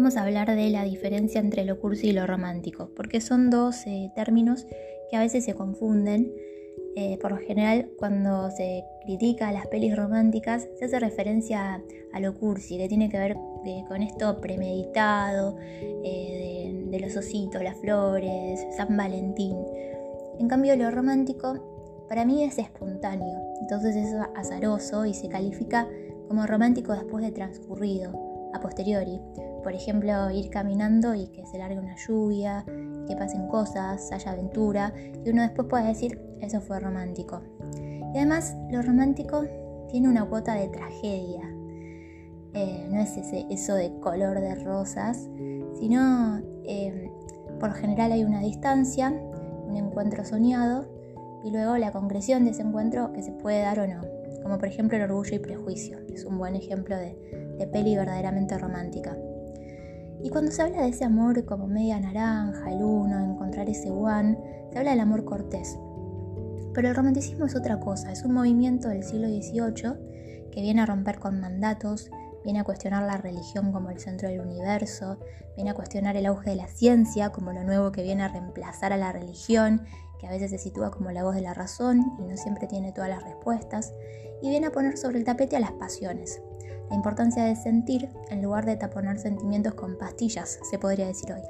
vamos a hablar de la diferencia entre lo cursi y lo romántico, porque son dos eh, términos que a veces se confunden. Eh, por lo general, cuando se critica a las pelis románticas, se hace referencia a lo cursi, que tiene que ver eh, con esto premeditado, de, de los ositos, las flores, San Valentín. En cambio, lo romántico para mí es espontáneo, entonces es azaroso y se califica como romántico después de transcurrido, a posteriori. Por ejemplo, ir caminando y que se largue una lluvia, que pasen cosas, haya aventura, y uno después puede decir, eso fue romántico. Y además, lo romántico tiene una cuota de tragedia. Eh, no es ese, eso de color de rosas, sino eh, por general hay una distancia, un encuentro soñado y luego la concreción de ese encuentro que se puede dar o no, como por ejemplo el orgullo y prejuicio, es un buen ejemplo de, de peli verdaderamente romántica. Y cuando se habla de ese amor como media naranja, el uno, encontrar ese one, se habla del amor cortés. Pero el romanticismo es otra cosa, es un movimiento del siglo XVIII que viene a romper con mandatos, viene a cuestionar la religión como el centro del universo, viene a cuestionar el auge de la ciencia como lo nuevo que viene a reemplazar a la religión, que a veces se sitúa como la voz de la razón y no siempre tiene todas las respuestas, y viene a poner sobre el tapete a las pasiones, la importancia de sentir en lugar de taponar sentimientos con pastillas, se podría decir hoy.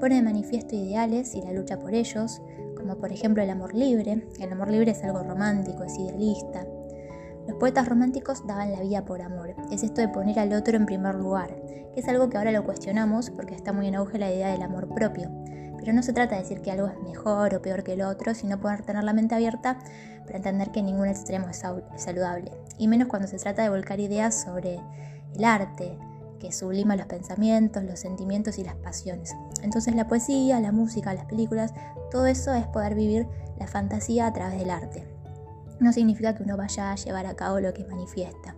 Pone de manifiesto ideales y la lucha por ellos, como por ejemplo el amor libre. El amor libre es algo romántico, es idealista. Los poetas románticos daban la vida por amor. Es esto de poner al otro en primer lugar, que es algo que ahora lo cuestionamos porque está muy en auge la idea del amor propio. Pero no se trata de decir que algo es mejor o peor que el otro, sino poder tener la mente abierta para entender que ningún extremo es saludable. Y menos cuando se trata de volcar ideas sobre el arte, que sublima los pensamientos, los sentimientos y las pasiones. Entonces la poesía, la música, las películas, todo eso es poder vivir la fantasía a través del arte. No significa que uno vaya a llevar a cabo lo que manifiesta.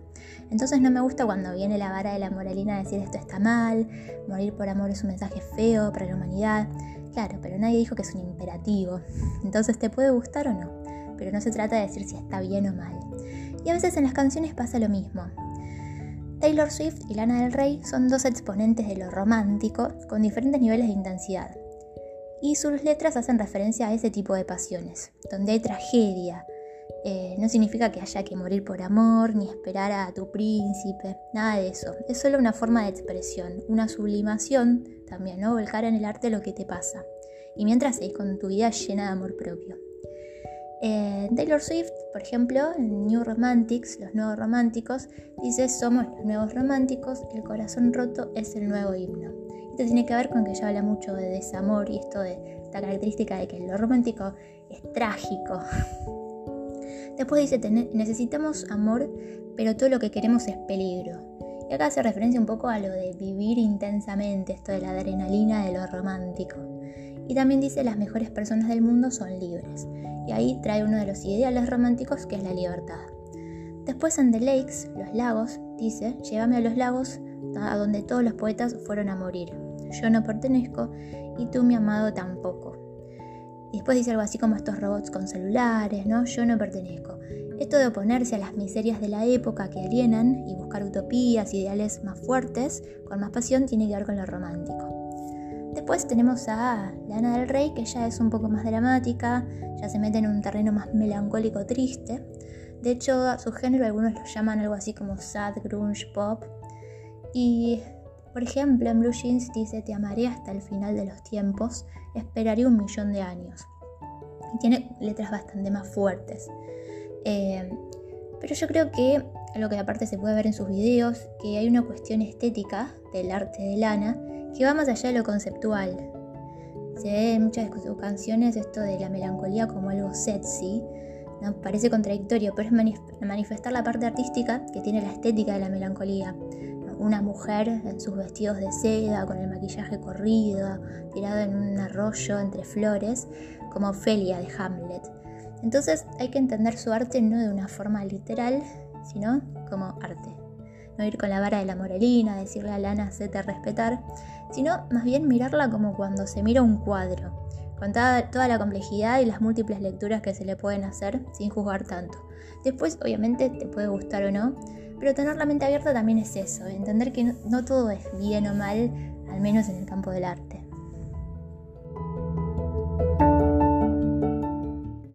Entonces no me gusta cuando viene la vara de la moralina a decir esto está mal, morir por amor es un mensaje feo para la humanidad. Claro, pero nadie dijo que es un imperativo. Entonces te puede gustar o no, pero no se trata de decir si está bien o mal. Y a veces en las canciones pasa lo mismo. Taylor Swift y Lana del Rey son dos exponentes de lo romántico con diferentes niveles de intensidad. Y sus letras hacen referencia a ese tipo de pasiones, donde hay tragedia. Eh, no significa que haya que morir por amor, ni esperar a tu príncipe, nada de eso. Es solo una forma de expresión, una sublimación también, ¿no? Volcar en el arte lo que te pasa. Y mientras seguís con tu vida llena de amor propio. Eh, Taylor Swift, por ejemplo, en New Romantics, los nuevos románticos, dice somos los nuevos románticos, el corazón roto es el nuevo himno. Esto tiene que ver con que ella habla mucho de desamor y esto de esta característica de que lo romántico es trágico. Después dice, necesitamos amor, pero todo lo que queremos es peligro. Y acá hace referencia un poco a lo de vivir intensamente, esto de la adrenalina de lo romántico. Y también dice las mejores personas del mundo son libres. Y ahí trae uno de los ideales románticos que es la libertad. Después en The Lakes, los lagos, dice, llévame a los lagos a donde todos los poetas fueron a morir. Yo no pertenezco y tú mi amado tampoco. Y después dice algo así como estos robots con celulares, ¿no? Yo no pertenezco. Esto de oponerse a las miserias de la época que alienan y buscar utopías, ideales más fuertes, con más pasión, tiene que ver con lo romántico. Después tenemos a Lana del Rey, que ya es un poco más dramática, ya se mete en un terreno más melancólico, triste. De hecho, a su género algunos lo llaman algo así como sad grunge pop. Y, por ejemplo, en Blue Jeans dice, te amaré hasta el final de los tiempos, esperaré un millón de años. Y tiene letras bastante más fuertes. Eh, pero yo creo que lo que aparte se puede ver en sus videos, que hay una cuestión estética del arte de Lana que va más allá de lo conceptual. Se ve en muchas de sus canciones esto de la melancolía como algo sexy, ¿no? parece contradictorio, pero es manifestar la parte artística que tiene la estética de la melancolía. Una mujer en sus vestidos de seda, con el maquillaje corrido, tirado en un arroyo entre flores, como Ofelia de Hamlet. Entonces hay que entender su arte no de una forma literal, sino como arte. No ir con la vara de la moralina, decirle a Lana, hacete respetar, sino más bien mirarla como cuando se mira un cuadro, con toda, la complejidad y las múltiples lecturas que se le pueden hacer sin juzgar tanto. Después, obviamente, te puede gustar o no, Pero tener la mente abierta también es eso, entender que no todo es bien o mal, al menos en el campo del arte.